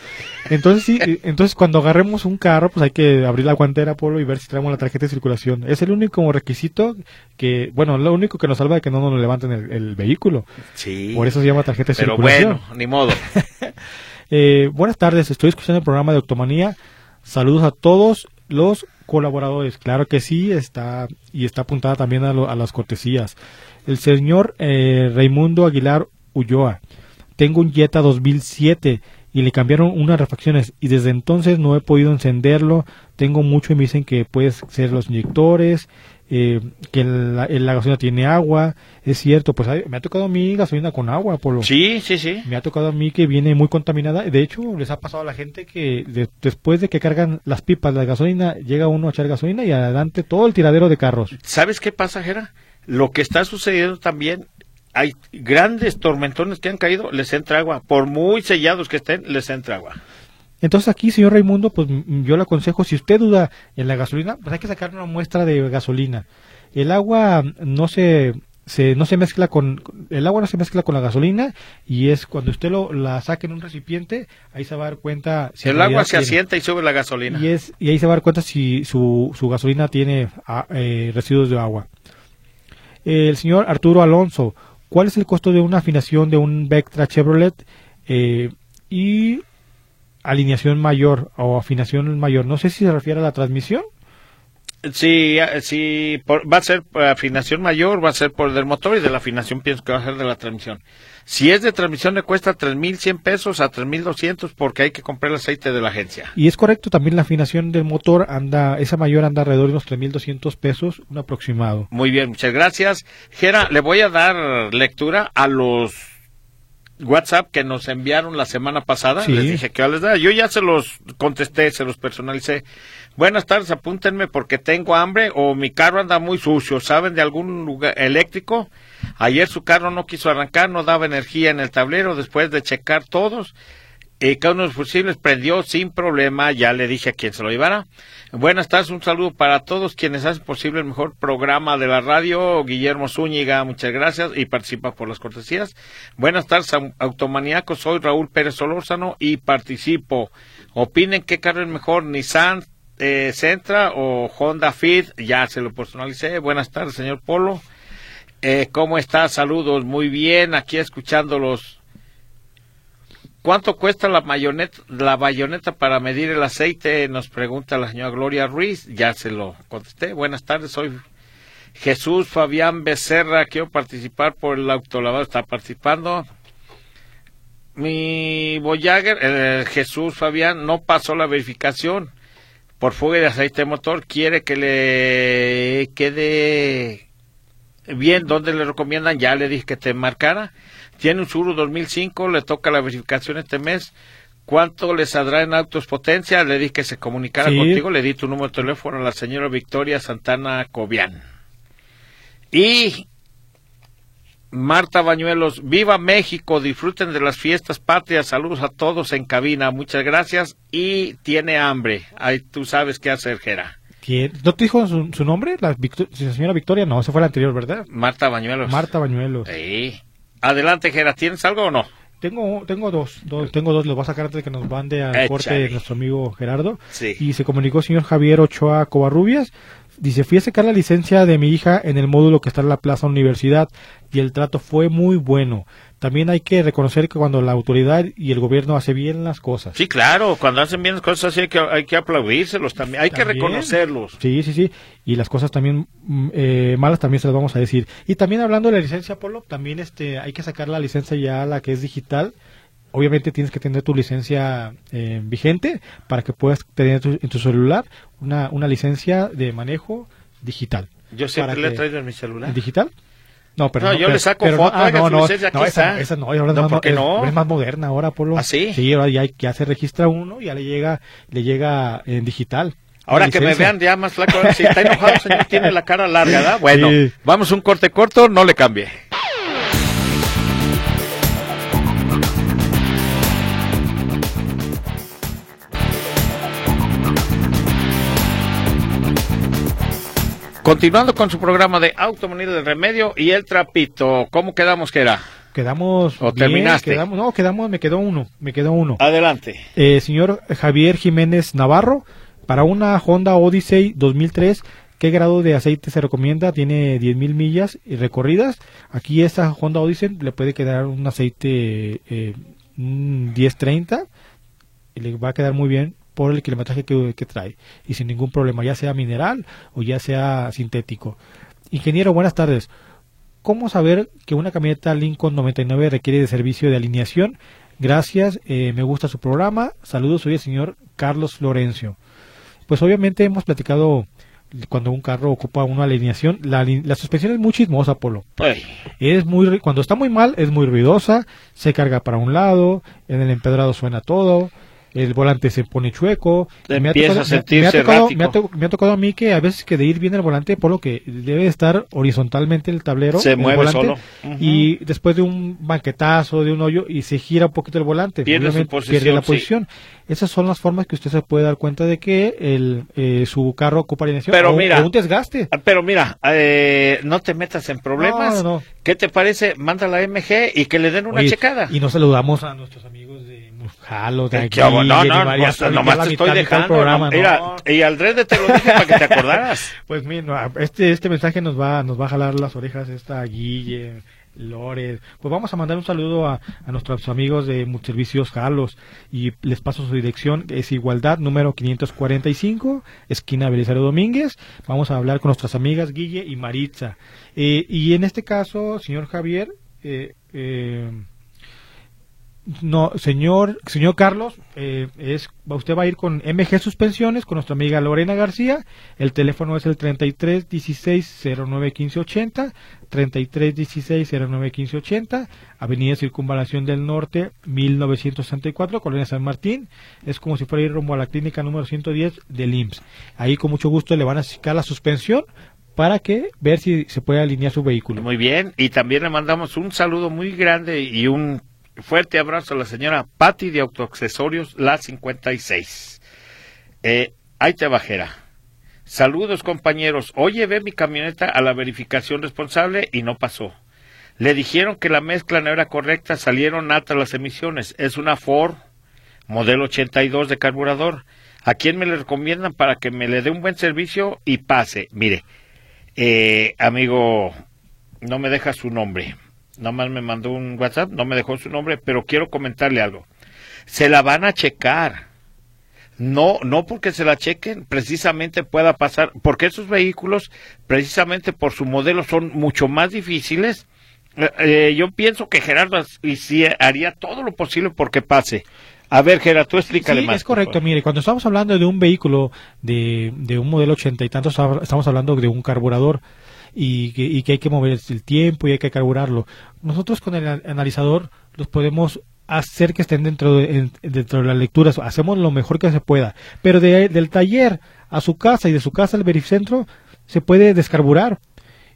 Entonces sí, entonces cuando agarremos un carro, pues hay que abrir la guantera, Polo, y ver si traemos la tarjeta de circulación. Es el único requisito que, bueno, lo único que nos salva de que no nos levanten el, el vehículo. Sí. Por eso se llama tarjeta de Pero circulación. bueno, ni modo. [LAUGHS] Eh, buenas tardes, estoy escuchando el programa de Octomanía. Saludos a todos. Los colaboradores, claro que sí, está y está apuntada también a, lo- a las cortesías. El señor eh, Raimundo Aguilar Ulloa. Tengo un Jetta 2007 y le cambiaron unas refacciones y desde entonces no he podido encenderlo. Tengo mucho y me dicen que puede ser los inyectores, eh, que la, la gasolina tiene agua. Es cierto, pues me ha tocado a mí gasolina con agua, Polo. Sí, sí, sí. Me ha tocado a mí que viene muy contaminada. De hecho, les ha pasado a la gente que de- después de que cargan las pipas de gasolina, llega uno a echar gasolina y adelante todo el tiradero de carros. ¿Sabes qué pasa, Jera? Lo que está sucediendo también, hay grandes tormentones que han caído, les entra agua. Por muy sellados que estén, les entra agua. Entonces aquí, señor Raimundo, pues yo le aconsejo, si usted duda en la gasolina, pues hay que sacar una muestra de gasolina. El agua no se, se no se mezcla con el agua no se mezcla con la gasolina y es cuando usted lo la saque en un recipiente, ahí se va a dar cuenta si el agua se tiene- asienta y sube la gasolina. y es y ahí se va a dar cuenta si su, su gasolina tiene ah, eh, residuos de agua. El señor Arturo Alonso, ¿cuál es el costo de una afinación de un Vectra Chevrolet eh, y alineación mayor o afinación mayor? No sé si se refiere a la transmisión. Sí, eh, sí, por- va a ser por afinación mayor, va a ser por del motor y de la afinación pienso que va a ser de la transmisión. Si es de transmisión le cuesta 3.100 pesos a 3.200 porque hay que comprar el aceite de la agencia. Y es correcto, también la afinación del motor anda, esa mayor anda alrededor de unos 3.200 pesos, un aproximado. Muy bien, muchas gracias. Gera, le voy a dar lectura a los WhatsApp que nos enviaron la semana pasada. Sí. Les dije que les da. Yo ya se los contesté, se los personalicé. Buenas tardes, apúntenme porque tengo hambre o mi carro anda muy sucio. ¿Saben de algún lugar eléctrico? Ayer su carro no quiso arrancar, no daba energía en el tablero después de checar todos. Y cada uno de los fusibles prendió sin problema. Ya le dije a quien se lo llevara. Buenas tardes, un saludo para todos quienes hacen posible el mejor programa de la radio. Guillermo Zúñiga, muchas gracias y participa por las cortesías. Buenas tardes, au- automaníacos. Soy Raúl Pérez Solórzano y participo. Opinen qué carro es mejor, Nissan eh, Sentra o Honda Fit. Ya se lo personalicé. Buenas tardes, señor Polo. Eh, ¿Cómo está? Saludos. Muy bien. Aquí escuchándolos. ¿Cuánto cuesta la bayoneta, la bayoneta para medir el aceite? Nos pregunta la señora Gloria Ruiz. Ya se lo contesté. Buenas tardes, soy Jesús Fabián Becerra. Quiero participar por el autolavado. Está participando. Mi Voyager, eh, Jesús Fabián, no pasó la verificación por fuga de aceite de motor. Quiere que le quede bien. ¿Dónde le recomiendan? Ya le dije que te marcara. Tiene un Suru 2005, le toca la verificación este mes. ¿Cuánto le saldrá en autos potencia? Le dije que se comunicara Sí. contigo. Le di tu número de teléfono a la señora Victoria Santana Cobian. Y Marta Bañuelos, viva México, disfruten de las fiestas patrias, saludos a todos en cabina, muchas gracias y tiene hambre. Ahí tú sabes qué hacer, Jera. ¿Quién? ¿No te dijo su, su nombre? La, Victo- la señora Victoria, no, esa fue la anterior, ¿verdad? Marta Bañuelos. Marta Bañuelos. Sí. Adelante, Jera, ¿tienes algo o no? Tengo, tengo dos, dos, tengo dos, los voy a sacar antes de que nos mande al Échale. corte nuestro amigo Gerardo. Sí. Y se comunicó el señor Javier Ochoa Covarrubias. Dice, fui a sacar la licencia de mi hija en el módulo que está en la Plaza Universidad y el trato fue muy bueno. También hay que reconocer que cuando la autoridad y el gobierno hace bien las cosas. Sí, claro, cuando hacen bien las cosas hay que, hay que aplaudírselos también, hay que reconocerlos. Sí, sí, sí. Y las cosas también mm, eh, malas también se las vamos a decir. Y también hablando de la licencia, Polo, también este, hay que sacar la licencia ya, la que es digital. Obviamente tienes que tener tu licencia eh, vigente para que puedas tener tu- en tu celular una, una licencia de manejo digital. Yo siempre le he traído en mi celular. ¿Digital? No, pero No, no, yo pero- le saco pero foto, no, ah, no, no, esa, esa no, ahora No, es, más, ¿por qué es- no? es más moderna ahora, Polo. ¿Ah, sí? Sí, ahora ya, ya se registra uno y ya le llega, le llega en digital. Ahora que me vean ya más flaco, si está enojado, señor, tiene la cara larga, ¿verdad? [LAUGHS] Bueno, Sí. vamos un corte corto, no le cambie. Continuando con su programa de Automanía del Remedio y el Trapito, ¿cómo quedamos que era? Quedamos. ¿O bien, terminaste? Quedamos, no, quedamos, me quedó uno. Me quedó uno. Adelante. Eh, señor Javier Jiménez Navarro, para una Honda Odyssey 2003, ¿qué grado de aceite se recomienda? Tiene 10.000 millas y recorridas. Aquí esta Honda Odyssey le puede quedar un aceite eh, un 1030 y le va a quedar muy bien por el kilometraje que, que trae y sin ningún problema, ya sea mineral o ya sea sintético. Ingeniero, buenas tardes. ¿Cómo saber que una camioneta Lincoln 99 requiere de servicio de alineación? Gracias, eh, me gusta su programa. Saludos, soy el señor Carlos Florencio. Pues obviamente hemos platicado cuando un carro ocupa una alineación, la, la suspensión es muy chismosa, Polo. Ay, Es muy, cuando está muy mal, es muy ruidosa, se carga para un lado, en el empedrado suena todo, el volante se pone chueco. Me ha empieza tocado- a sentirse me ha tocado, me ha to- me ha tocado a mí que a veces que de ir bien el volante, por lo que debe estar horizontalmente el tablero. Se el mueve volante, solo. Y después de un banquetazo, de un hoyo, y se gira un poquito el volante. Pierde su posición, pierde la sí. posición. Esas son las formas que usted se puede dar cuenta de que el, eh, su carro ocupa alineación Pero o, mira, o un desgaste. Ah, Pero mira, eh, no te metas en problemas. No, no, no. ¿Qué te parece? Manda la MG y que le den una Oye, checada. Y nos saludamos a nuestros amigos de Jalo, de aquí, ¿qué hago? no, de no, varias- pues, nomás te estoy dejando. programa, no, ¿no? mira, y al de te lo dije para que te acordaras. [LAUGHS] Pues mira, este, este mensaje nos va, nos va a jalar las orejas esta Guille, Lores. Pues vamos a mandar un saludo a, a nuestros amigos de Multiservicios Jalos y les paso su dirección. Es Igualdad número 545, esquina Belisario Domínguez. Vamos a hablar con nuestras amigas Guille y Maritza. Eh, y en este caso, señor Javier, eh, eh, no, señor, señor Carlos, eh, es, usted va a ir con MG Suspensiones con nuestra amiga Lorena García. El teléfono es el 33 16 09 15 80, 33 16 09 15 80, Avenida Circunvalación del Norte 1964, Colonia San Martín. Es como si fuera ir rumbo a la clínica número 110 del IMSS. Ahí con mucho gusto le van a sacar la suspensión para que ver si se puede alinear su vehículo. Muy bien, y también le mandamos un saludo muy grande y un fuerte abrazo a la señora Patti de Autoaccesorios La 56. Eh, ahí te bajera. Saludos compañeros. Hoy llevé mi camioneta a la verificación responsable y no pasó. Le dijeron que la mezcla no era correcta, salieron altas las emisiones. Es una Ford modelo 82 de carburador. ¿A quién me le recomiendan para que me le dé un buen servicio y pase? Mire, eh, amigo, no me deja su nombre. Nada más me mandó un WhatsApp, no me dejó su nombre, pero quiero comentarle algo. Se la van a checar. No, no porque se la chequen, precisamente pueda pasar, porque esos vehículos, precisamente por su modelo, son mucho más difíciles. Eh, eh, yo pienso que Gerardo y sí haría todo lo posible porque pase. A ver, Gerardo, tú explícale Sí, más. es correcto. Mire, cuando estamos hablando de un vehículo de, de un modelo ochenta y tantos, estamos hablando de un carburador y que, y que hay que mover el tiempo y hay que carburarlo. Nosotros con el analizador los podemos hacer que estén dentro de, en- dentro de las lecturas. Hacemos lo mejor que se pueda. Pero de- del taller a su casa y de su casa al verificentro se puede descarburar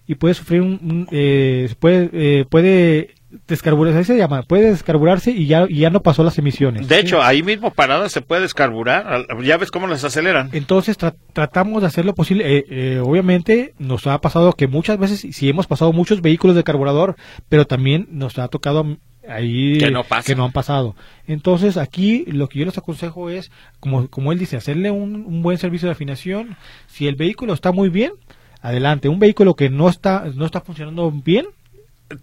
y puede sufrir un, un, eh, puede eh, puede descarburarse así se llama puede descarburarse y ya y ya no pasó las emisiones De ¿sí? hecho, ahí mismo parada se puede descarburar. Ya ves cómo les aceleran. Entonces tra- tratamos de hacer lo posible. Eh, eh, obviamente nos ha pasado que muchas veces sí hemos pasado muchos vehículos de carburador, pero también nos ha tocado mm, ahí Que no pasa. que no han pasado. Entonces aquí lo que yo les aconsejo es, como, como él dice, hacerle un, un buen servicio de afinación. Si el vehículo está muy bien, adelante. Un vehículo que no está no está funcionando bien,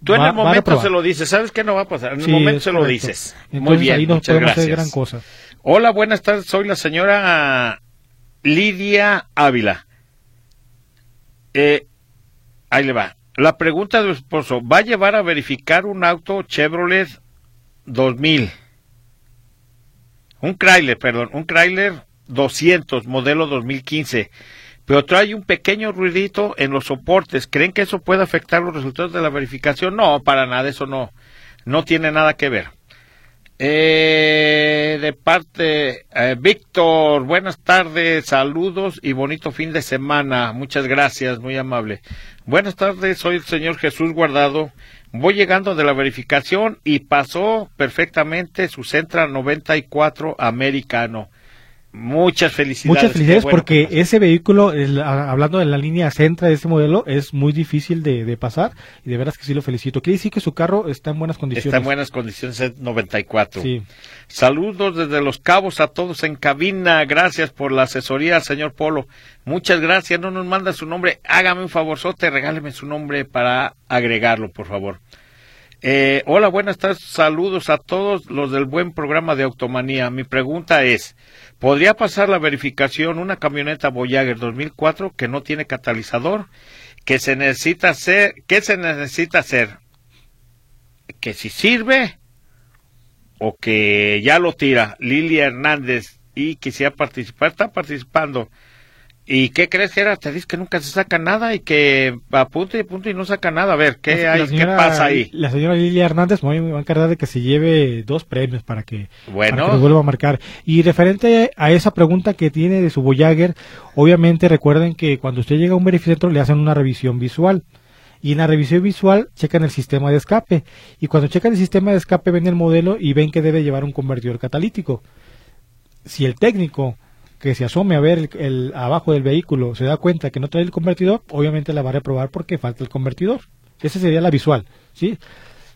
Tú en el momento se lo dices. ¿Sabes qué no va a pasar? En el sí, momento se lo dices. Entonces Muy bien, ahí no muchas gracias. hacer gran cosa. Hola, buenas tardes. Soy la señora Lidia Ávila. Eh, ahí le va. La pregunta de su esposo. ¿Va a llevar a verificar un auto Chevrolet 2000? Un Chrysler, perdón. Un Chrysler 200, modelo 2015. Pero trae un pequeño ruidito en los soportes. ¿Creen que eso puede afectar los resultados de la verificación? No, para nada. Eso no. No tiene nada que ver. Eh, de parte, eh, Víctor, buenas tardes, saludos y bonito fin de semana. Muchas gracias, muy amable. Buenas tardes, soy el señor Jesús Guardado. Voy llegando de la verificación y pasó perfectamente su Centra 94 americano. Muchas felicidades. Muchas felicidades bueno porque ese vehículo, el- hablando de la línea Centra de ese modelo, es muy difícil de, de pasar y de veras que sí lo felicito. Quiere decir que su carro está en buenas condiciones. está en buenas condiciones, es 94. Sí. Saludos desde Los Cabos a todos en cabina. Gracias por la asesoría, señor Polo. Muchas gracias. No nos manda su nombre. Hágame un favorzote, regáleme su nombre para agregarlo, por favor. Eh, hola, buenas tardes. Saludos a todos los del buen programa de Automanía. Mi pregunta es, ¿podría pasar la verificación una camioneta Voyager 2004 que no tiene catalizador? ¿Qué se necesita hacer? ¿Qué se necesita hacer? ¿Que si sirve o que ya lo tira? Lilia Hernández y quisiera participar, está participando. ¿Y qué crees que era? Te dice que nunca se saca nada y que a punto y punto y no saca nada. A ver, ¿qué, La hay, señora- ¿qué pasa ahí? La señora Lilia Hernández muy va a encargar de que se lleve dos premios para que, Bueno. para que nos vuelva a marcar. Y referente a esa pregunta que tiene de su Voyager, obviamente recuerden que cuando usted llega a un verificentro le hacen una revisión visual. Y en la revisión visual checan el sistema de escape. Y cuando checan el sistema de escape ven el modelo y ven que debe llevar un convertidor catalítico. Si el técnico que se asome a ver el, el- abajo del vehículo se da cuenta que no trae el convertidor, obviamente la va a reprobar porque falta el convertidor. Esa sería la visual, ¿sí?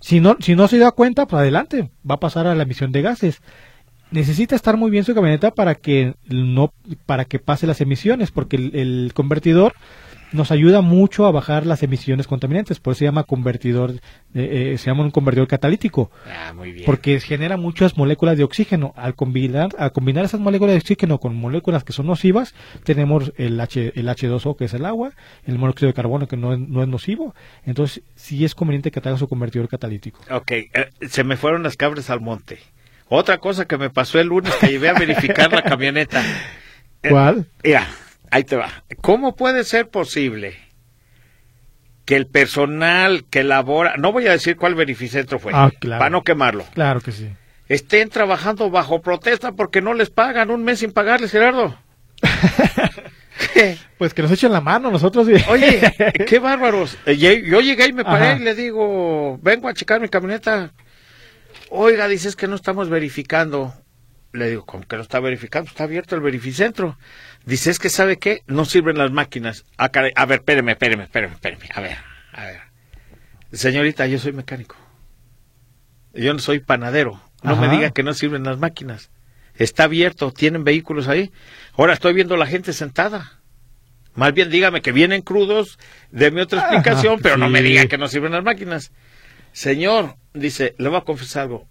Si no, si no se da cuenta, pues adelante, va a pasar a la emisión de gases. Necesita estar muy bien su camioneta para que no, para que pase las emisiones, porque el, el convertidor nos ayuda mucho a bajar las emisiones contaminantes, por eso se llama convertidor, eh, eh, se llama un convertidor catalítico Ah, muy bien. porque genera muchas moléculas de oxígeno. Al combinar, al combinar esas moléculas de oxígeno con moléculas que son nocivas, tenemos el, H, el H2O, que es el agua, el monóxido de carbono, que no es, no es nocivo. Entonces, sí es conveniente que te haga su convertidor catalítico. Ok, eh, se me fueron las cabras al monte. Otra cosa que me pasó el lunes que llevé a verificar la camioneta. [LAUGHS] Eh, ¿Cuál? Mira, ahí te va. ¿Cómo puede ser posible que el personal que labora, no voy a decir cuál verificentro fue, Ah, claro. para no quemarlo, Claro que sí. estén trabajando bajo protesta porque no les pagan un mes sin pagarles, Gerardo? [LAUGHS] Pues que nos echen la mano nosotros. [LAUGHS] Oye, [LAUGHS] qué bárbaros. Yo llegué y me paré Ajá. y le digo, vengo a checar mi camioneta. Oiga, dices que no estamos verificando. Le digo, ¿cómo que no está verificando? Está abierto el verificentro. Dice, es que ¿sabe qué? No sirven las máquinas. Ah, caray. A ver, espéreme, espéreme, espéreme, espéreme. A ver, a ver. Señorita, yo soy mecánico. Yo no soy panadero. No me diga que no sirven las máquinas. Está abierto, tienen vehículos ahí. Ahora estoy viendo la gente sentada. Más bien dígame que vienen crudos, deme otra Ajá, explicación, pero no me diga que no sirven las máquinas. Señor, dice, le voy a confesar algo.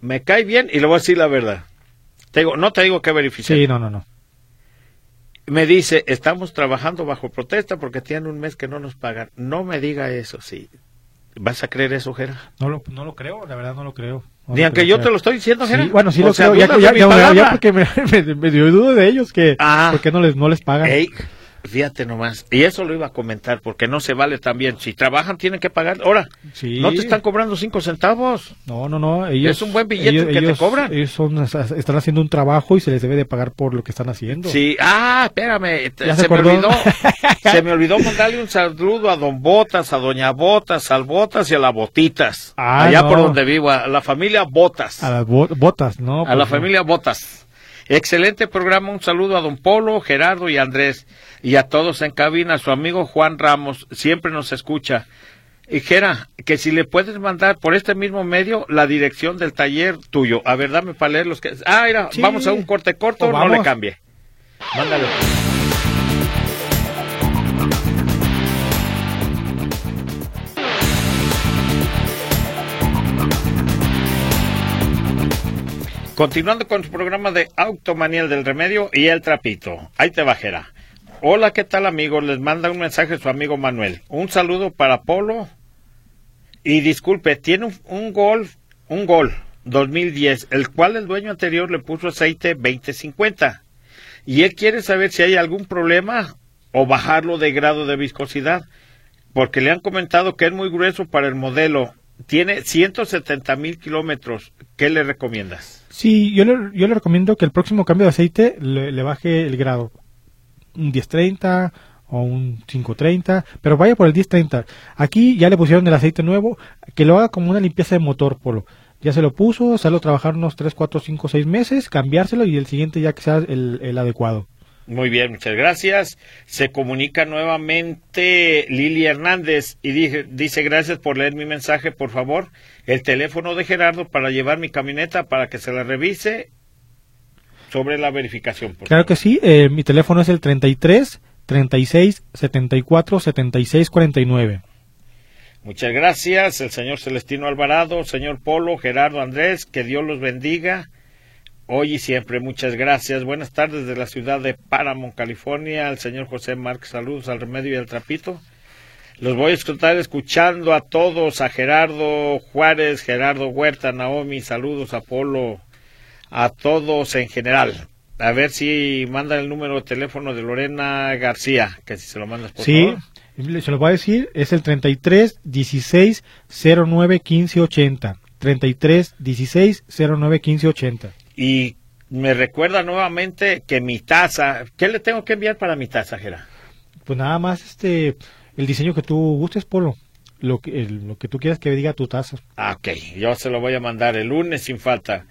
Me cae bien y le voy a decir la verdad. Te digo, no te digo que verificar. Sí, no, no, no. Me dice, estamos trabajando bajo protesta porque tienen un mes que no nos pagan. No me diga eso, sí. ¿Vas a creer eso, Jera? No lo, no lo creo, la verdad no lo creo. No Ni lo aunque creo, yo te lo estoy diciendo, Jera. Sí, bueno, sí O lo sea, creo. Ya, ya, ya, ya, porque me, [LAUGHS] me, me dio duda de ellos que Ah. por qué no les, no les pagan. Ey, fíjate nomás. Y eso lo iba a comentar porque no se vale también. Si trabajan tienen que pagar. Ahora, Sí. no te están cobrando cinco centavos. No, no, no. Ellos, Es un buen billete ellos- que te cobran. Ellos son, están haciendo un trabajo y se les debe de pagar por lo que están haciendo. Sí, ah, espérame, te- ¿Ya se, se me olvidó, [LAUGHS] se me olvidó mandarle un saludo a Don Botas, a Doña Botas, al Botas y a la Botitas, Ah, allá no. por donde vivo, a la familia Botas, A las bo- botas, ¿no? a Pues la no. familia Botas. Excelente programa, un saludo a Don Polo, Gerardo y Andrés, y a todos en cabina, su amigo Juan Ramos, siempre nos escucha. Y Gera, que si le puedes mandar por este mismo medio la dirección del taller tuyo. A ver, dame para leer los que... Ah, mira, Sí. vamos a un corte corto, O no le cambie. Mándalo. Continuando con su programa de Automanía del Remedio y el Trapito. Ahí te bajera. Hola, ¿qué tal amigos? Les manda un mensaje su amigo Manuel. Un saludo para Polo. Y disculpe, tiene un, un Golf, un Gol 2010, el cual el dueño anterior le puso aceite 2050. Y él quiere saber si hay algún problema o bajarlo de grado de viscosidad. Porque le han comentado que es muy grueso para el modelo. Tiene 170 mil kilómetros. ¿Qué le recomiendas? Sí, yo le, yo le recomiendo que el próximo cambio de aceite le, baje el grado. Un 1030 o un 530, pero vaya por el 1030. Aquí ya le pusieron el aceite nuevo, que lo haga como una limpieza de motor, Polo. Ya se lo puso, hacerlo trabajar unos 3, 4, 5, 6 meses, cambiárselo y el siguiente ya que sea el adecuado. Muy bien, muchas gracias. Se comunica nuevamente Lili Hernández y dije- dice gracias por leer mi mensaje, por favor. El teléfono de Gerardo para llevar mi camioneta para que se la revise sobre la verificación. por Claro favor. que sí, eh, mi teléfono es el 33 36 74 76 49. Muchas gracias, el señor Celestino Alvarado, señor Polo, Gerardo Andrés, que Dios los bendiga. Hoy y siempre, muchas gracias. Buenas tardes de la ciudad de Paramount, California, al señor José Márquez, saludos al remedio y al trapito. Los voy a estar escuchando a todos, a Gerardo Juárez, Gerardo Huerta, Naomi, saludos a Polo, a todos en general. A ver si mandan el número de teléfono de Lorena García, que si se lo mandas por Sí, favor. se lo voy a decir, es el 33 16 09 15 80. 33 16 09 15 80. Y me recuerda nuevamente que mi taza, ¿qué le tengo que enviar para mi taza, Gerardo? Pues nada más este el diseño que tú gustes, Polo. Lo que, el- lo que tú quieras que diga tu taza. Ah, ok, yo se lo voy a mandar el lunes sin falta.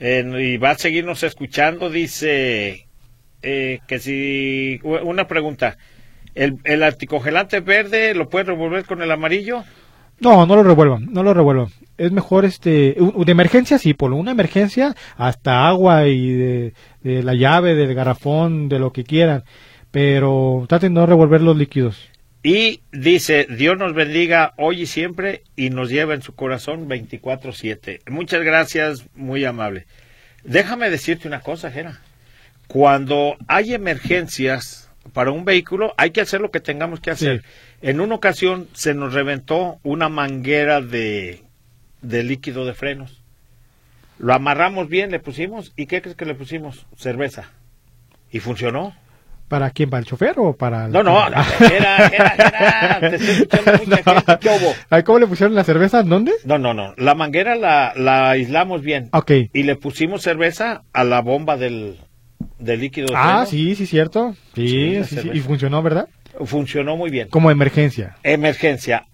Eh, y va a seguirnos escuchando, dice eh, que si... Una pregunta, ¿el, ¿el anticongelante verde lo puede revolver con el amarillo? No, no lo revuelvan, no lo revuelvan. Es mejor este de emergencia sí, Polo, una emergencia hasta agua y de, de la llave, del garrafón, de lo que quieran, pero traten de no revolver los líquidos. Y dice, Dios nos bendiga hoy y siempre y nos lleva en su corazón 24/7. Muchas gracias, muy amable. Déjame decirte una cosa, Jera. Cuando hay emergencias para un vehículo, hay que hacer lo que tengamos que hacer. Sí. En una ocasión se nos reventó una manguera de, de líquido de frenos. Lo amarramos bien, le pusimos, ¿y qué crees que le pusimos? Cerveza. Y funcionó. ¿Para quién? ¿Para el chofer o para el- No, no, no, era, era, era, [LAUGHS] te estoy escuchando mucha gente, ¿qué hubo? [LAUGHS] Ay, ¿Cómo le pusieron la cerveza? ¿Dónde? No, no, no, la manguera la, la aislamos bien Ok. y le pusimos cerveza a la bomba del, del líquido de Ah, freno. sí, sí, cierto. Sí, Sí, sí, sí, y funcionó, ¿verdad? Funcionó muy bien. Como emergencia. Emergencia.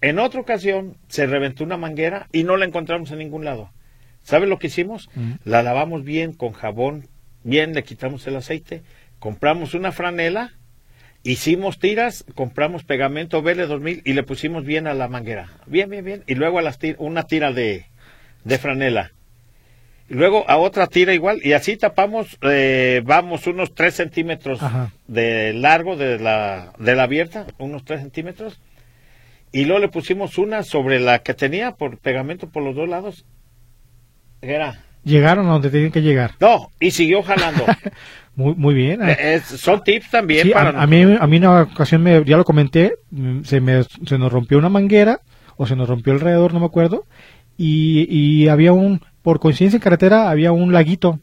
En otra ocasión se reventó una manguera y no la encontramos en ningún lado. ¿Sabes lo que hicimos? Mm. La lavamos bien con jabón, bien, le quitamos el aceite, compramos una franela, hicimos tiras, compramos pegamento BL2000 y le pusimos bien a la manguera. Bien, bien, bien. Y luego a las tir- una tira de, de franela. Y luego a otra tira igual. Y así tapamos, eh, vamos, unos 3 centímetros Ajá. de largo de la, de la abierta, unos 3 centímetros. Y luego le pusimos una sobre la que tenía por pegamento por los dos lados. Era. Llegaron a donde tenían que llegar. No, y siguió jalando. [LAUGHS] Muy, muy bien. Es- son tips también Sí, para a, a mí, a mí una ocasión, me, ya lo comenté, mm, se, me, se nos rompió una manguera, o se nos rompió el radiador, no me acuerdo, y, y había un, por coincidencia en carretera, había un laguito.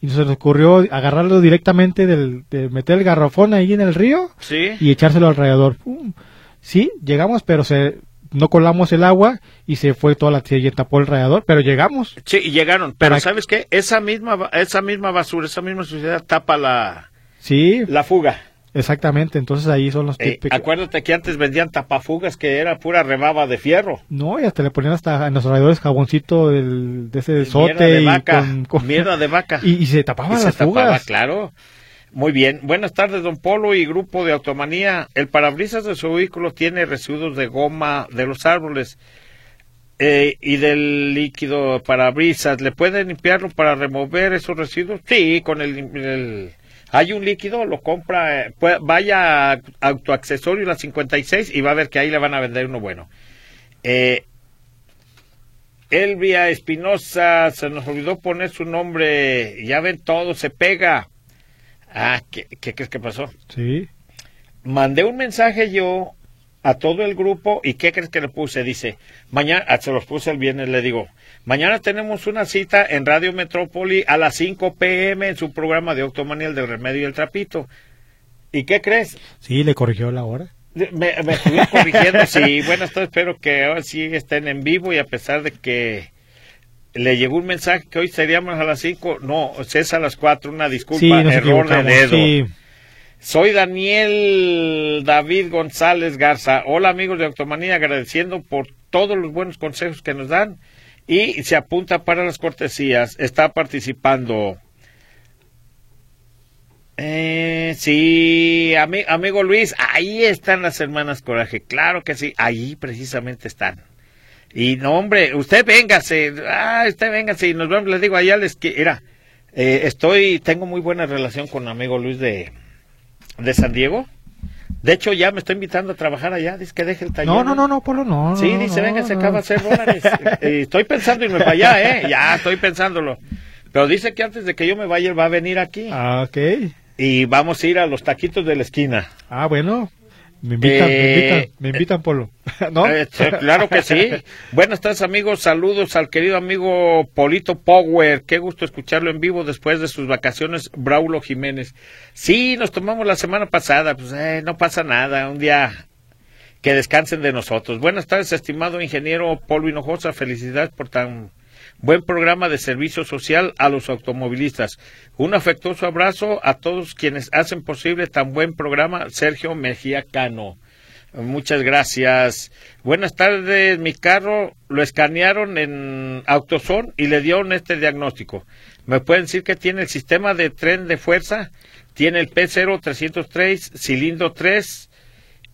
Y se nos ocurrió agarrarlo directamente, del, de meter el garrafón ahí en el río Sí. y echárselo al radiador. Pum. Sí, llegamos, pero se no colamos el agua y se fue toda la se tapó el radiador, pero llegamos. Sí, y llegaron. Pero Para- ¿sabes qué? Esa misma, esa misma basura, esa misma suciedad tapa la, Sí, la fuga. exactamente. Entonces ahí son los Eh, tips. acuérdate que antes vendían tapafugas que era pura rebaba de fierro. No, y hasta le ponían hasta en los radiadores jaboncito del, de ese Mierda sote de y vaca. con, con- Mierda de vaca. [LAUGHS] y, y se tapaban Y se las tapaba, fugas. claro. Muy bien. Buenas tardes, don Polo y grupo de Automanía. El parabrisas de su vehículo tiene residuos de goma de los árboles eh, y del líquido parabrisas. ¿Le pueden limpiarlo para remover esos residuos? Sí, con el... hay un líquido, lo compra, eh, vaya a Autoaccesorio la 56 y va a ver que ahí le van a vender uno bueno. Eh, Elvia Espinosa, se nos olvidó poner su nombre. Ya ven, todo se pega. Ah, ¿qué, qué crees que pasó? Sí. Mandé un mensaje yo a todo el grupo y ¿qué crees que le puse? Dice, mañana, ah, se los puse el viernes, le digo, mañana tenemos una cita en Radio Metrópoli a las 5 pm en su programa de Octomanía, el del remedio y el trapito. ¿Y qué crees? Sí, le corrigió la hora. Me, me corrigiendo, sí, bueno, esto espero que ahora sí estén en vivo y a pesar de que le llegó un mensaje que hoy seríamos a las 5, no, es a las 4, una disculpa, Sí, error de dedo. Sí. Soy Daniel David González Garza. Hola amigos de Automanía, agradeciendo por todos los buenos consejos que nos dan y se apunta para las cortesías. Está participando. Eh, sí, ami- amigo Luis, ahí están las hermanas Coraje, claro que sí, ahí precisamente están. Y no, hombre, usted véngase, ah, usted véngase y nos vemos, les digo, allá les que, era, eh, estoy, tengo muy buena relación con amigo Luis de, de San Diego. De hecho, ya me está invitando a trabajar allá. Dice que deje el taller. No, no, no, no, Polo, no. Sí, dice, no, venga, se acaba de hacer dólares. [LAUGHS] Estoy pensando irme para allá, ¿eh? Ya, estoy pensándolo. Pero dice que antes de que yo me vaya, él va a venir aquí. Ah, ok. Y vamos a ir a los taquitos de la esquina. Ah, bueno. Me invitan, me Eh, invitan, me invitan, Polo. [LAUGHS] ¿No? Eh, claro que sí. Buenas tardes, amigos. Saludos al querido amigo Polito Power. Qué gusto escucharlo en vivo después de sus vacaciones, Braulo Jiménez. Sí, nos tomamos la semana pasada. Pues eh, no pasa nada. Un día que descansen de nosotros. Buenas tardes, estimado ingeniero Polo Hinojosa. Felicidades por tan buen programa de servicio social a los automovilistas. Un afectuoso abrazo a todos quienes hacen posible tan buen programa. Sergio Mejía Cano. Muchas gracias. Buenas tardes. Mi carro lo escanearon en Autoson y le dieron este diagnóstico. ¿Me pueden decir que tiene el sistema de tren de fuerza? Tiene el P0303, cilindro 3,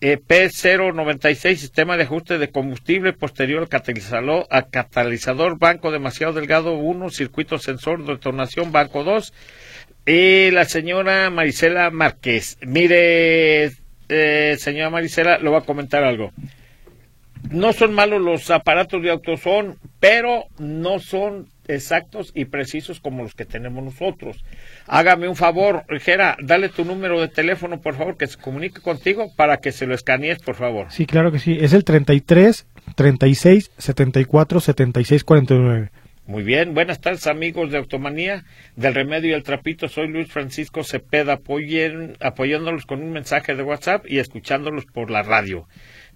eh, P096, sistema de ajuste de combustible posterior al catalizador, al catalizador banco demasiado delgado 1, circuito sensor de detonación banco 2. Y la señora Marisela Márquez. Mire, eh, señora Marisela, le voy a comentar algo. No son malos los aparatos de autosón, pero no son exactos y precisos como los que tenemos nosotros. Hágame un favor, Jera, dale tu número de teléfono, por favor, que se comunique contigo para que se lo escanees, por favor. Sí, claro que sí. Es el 33 36 74 76 49. Muy bien, buenas tardes amigos de Automanía, del Remedio y el Trapito, soy Luis Francisco Cepeda, apoyen, apoyándolos con un mensaje de WhatsApp y escuchándolos por la radio.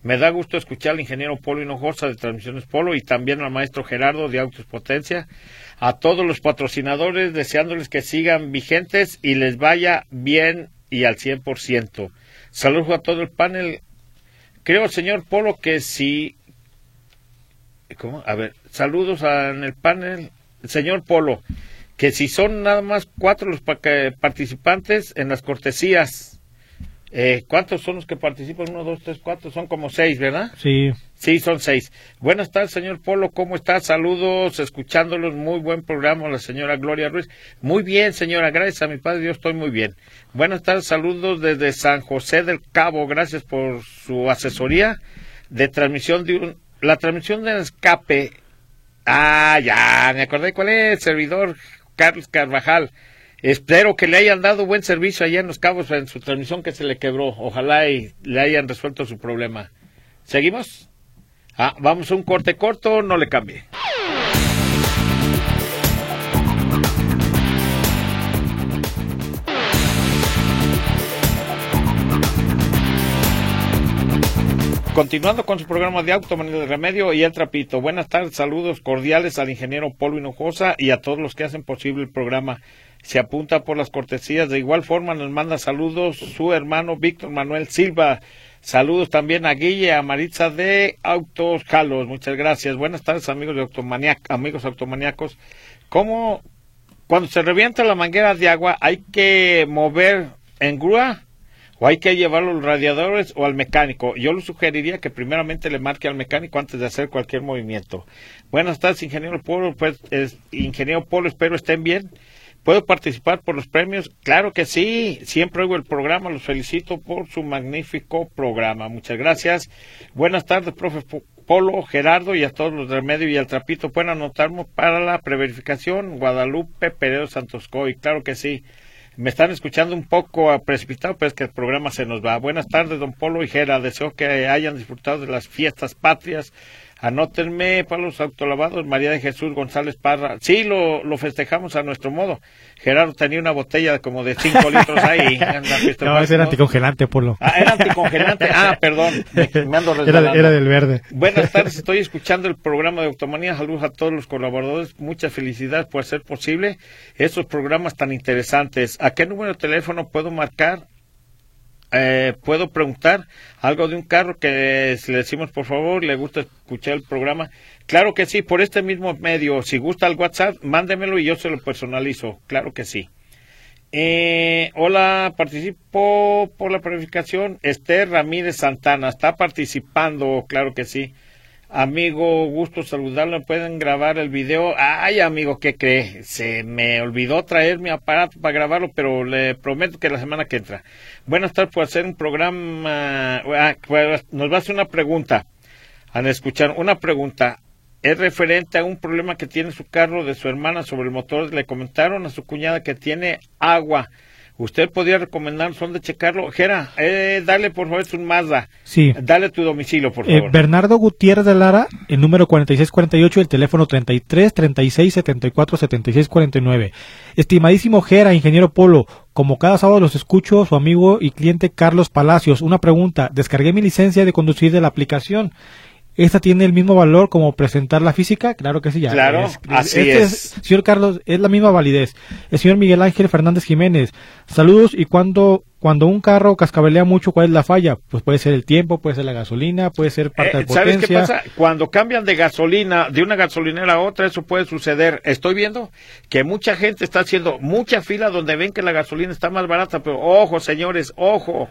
Me da gusto escuchar al ingeniero Polo Hinojosa de Transmisiones Polo y también al maestro Gerardo de Autos Potencia, a todos los patrocinadores, deseándoles que sigan vigentes y les vaya bien y al 100%. Saludos a todo el panel. Creo, señor Polo, que si ¿Cómo? A ver, saludos en el panel. Señor Polo, que si son nada más cuatro los participantes en las cortesías, eh, ¿cuántos son los que participan? Uno, dos, tres, cuatro, son como seis, ¿verdad? Sí. Sí, son seis. Buenas tardes, señor Polo, ¿cómo está? Saludos, escuchándolos, muy buen programa, la señora Gloria Ruiz. Muy bien, señora, gracias a mi Padre Dios, estoy muy bien. Buenas tardes, saludos desde San José del Cabo, gracias por su asesoría de transmisión de un, la transmisión de escape. Ah, ya, me acordé cuál es, servidor Carlos Carvajal. Espero que le hayan dado buen servicio allá en Los Cabos en su transmisión que se le quebró. Ojalá y le hayan resuelto su problema. ¿Seguimos? Ah, vamos a un corte corto, no le cambie. Continuando con su programa de Automanía de Remedio y el Trapito. Buenas tardes, saludos cordiales al ingeniero Polo Hinojosa y a todos los que hacen posible el programa. Se apunta por las cortesías. De igual forma nos manda saludos su hermano Víctor Manuel Silva. Saludos también a Guille, a Maritza de Autos Jalos. Muchas gracias. Buenas tardes, amigos de Automaniac amigos automaníacos. ¿Cómo cuando se revienta la manguera de agua hay que mover en grúa o hay que llevarlo a los radiadores o al mecánico. Yo le sugeriría que primeramente le marque al mecánico antes de hacer cualquier movimiento. Buenas tardes, ingeniero Polo. Pues, es- ingeniero Polo, espero estén bien. ¿Puedo participar por los premios? Claro que sí. Siempre oigo el programa. Los felicito por su magnífico programa. Muchas gracias. Buenas tardes, profe Po- Polo, Gerardo y a todos los del medio y al trapito. Pueden anotarnos para la preverificación Guadalupe Peredo Santoscoy. Claro que sí. Me están escuchando un poco precipitado, pero es que el programa se nos va. Buenas tardes, don Polo y Gera. Deseo que hayan disfrutado de las fiestas patrias. Anótenme para los autolavados, María de Jesús González Parra. Sí, lo, lo festejamos a nuestro modo. Gerardo tenía una botella como de 5 [LAUGHS] litros ahí. No, ese era ¿no? anticongelante, Polo. Ah, era anticongelante. [LAUGHS] Ah, perdón. Me, me ando Era, era del verde. Buenas tardes, [LAUGHS] estoy escuchando el programa de Automanía. Saludos a todos los colaboradores. Muchas felicidades por hacer posible estos programas tan interesantes. ¿A qué número de teléfono puedo marcar? Eh, puedo preguntar algo de un carro que si le decimos por favor le gusta escuchar el programa claro que sí por este mismo medio. Si gusta el WhatsApp mándemelo y yo se lo personalizo. Claro que sí. Eh, hola, participo por la planificación. Esther Ramírez Santana está participando, claro que sí. Amigo, gusto saludarlo. ¿Pueden grabar el video? Ay, amigo, ¿qué cree? Se me olvidó traer mi aparato para grabarlo, pero le prometo que la semana que entra. Buenas tardes por hacer un programa. Ah, pues, nos va a hacer una pregunta. Al escuchar una pregunta, es referente a un problema que tiene su carro de su hermana sobre el motor. Le comentaron a su cuñada que tiene agua usted podría recomendar dónde checarlo. Jera, eh, dale por favor un Mazda. Sí. Dale tu domicilio, por Eh, favor. Bernardo Gutiérrez de Lara, el número 4648, el teléfono 33 36 74 76 49. Estimadísimo Jera, ingeniero Polo, como cada sábado los escucho, su amigo y cliente Carlos Palacios. Una pregunta, descargué mi licencia de conducir de la aplicación. ¿Esta tiene el mismo valor como presentar la física? Claro que sí, ya. Claro, Es- así este es. Señor Carlos, es la misma validez. El señor Miguel Ángel Fernández Jiménez, saludos y cuando, cuando un carro cascabelea mucho, ¿cuál es la falla? Pues puede ser el tiempo, puede ser la gasolina, puede ser parte Eh, de ¿Sabes qué pasa? Cuando cambian de gasolina, de una gasolinera a otra, eso puede suceder. Estoy viendo que mucha gente está haciendo mucha fila donde ven que la gasolina está más barata, pero ojo, señores, ojo,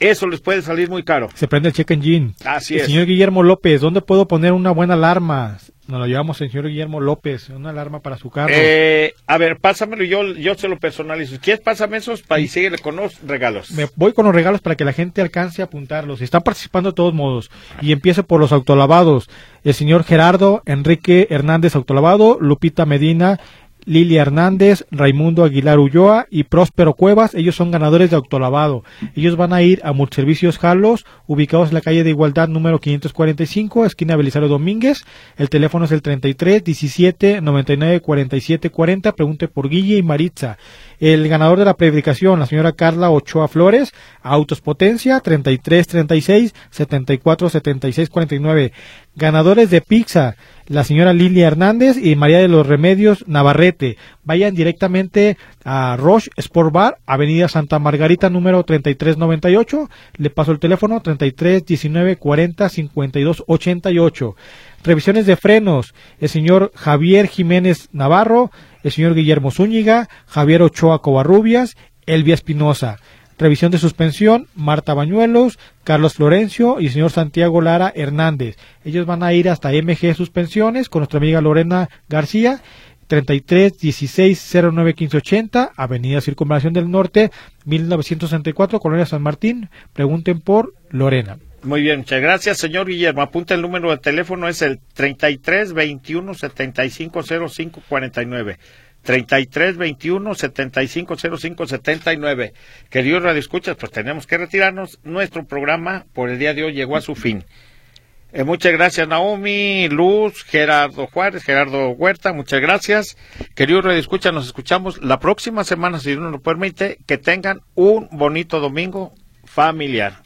eso les puede salir muy caro. Se prende el check engine. Así el es. señor Guillermo López, ¿dónde puedo poner una buena alarma? Nos lo llevamos el señor Guillermo López, una alarma para su carro. Eh, a ver, pásamelo y yo, yo se lo personalizo. ¿Quieres? Pásame esos para y síguele con los regalos. Me voy con los regalos para que la gente alcance a apuntarlos. Están participando de todos modos. Y empiezo por los autolavados. El señor Gerardo Enrique Hernández Autolavado, Lupita Medina, Lilia Hernández, Raimundo Aguilar Ulloa y Próspero Cuevas. Ellos son ganadores de autolavado. Ellos van a ir a Multiservicios Jalos, ubicados en la calle de Igualdad número 545, esquina Belisario Domínguez. El teléfono es el 33 17 99 47 40. Pregunte por Guille y Maritza. El ganador de la predicación, la señora Carla Ochoa Flores, Autos Potencia, 33 36 74 76 49. Ganadores de pizza, la señora Lilia Hernández y María de los Remedios Navarrete. Vayan directamente a Roche Sport Bar, Avenida Santa Margarita, número 3398. Le paso el teléfono 33 19 40 52 88. Revisiones de frenos, el señor Javier Jiménez Navarro, el señor Guillermo Zúñiga, Javier Ochoa Covarrubias, Elvia Espinosa. Revisión de suspensión, Marta Bañuelos, Carlos Florencio y el señor Santiago Lara Hernández. Ellos van a ir hasta MG Suspensiones con nuestra amiga Lorena García. 33 16 09 15 80, Avenida Circunvalación del Norte, 1964, Colonia San Martín. Pregunten por Lorena. Muy bien, muchas gracias, señor Guillermo. Apunta el número de teléfono, es el 33 21 75 05 49. 33 21 75 05 79. Queridos radioescuchas, pues tenemos que retirarnos. Nuestro programa por el día de hoy llegó a su fin. Eh, muchas gracias, Naomi, Luz, Gerardo Juárez, Gerardo Huerta, muchas gracias. Queridos radioescuchas, nos escuchamos la próxima semana, si Dios nos permite. Que tengan un bonito domingo familiar.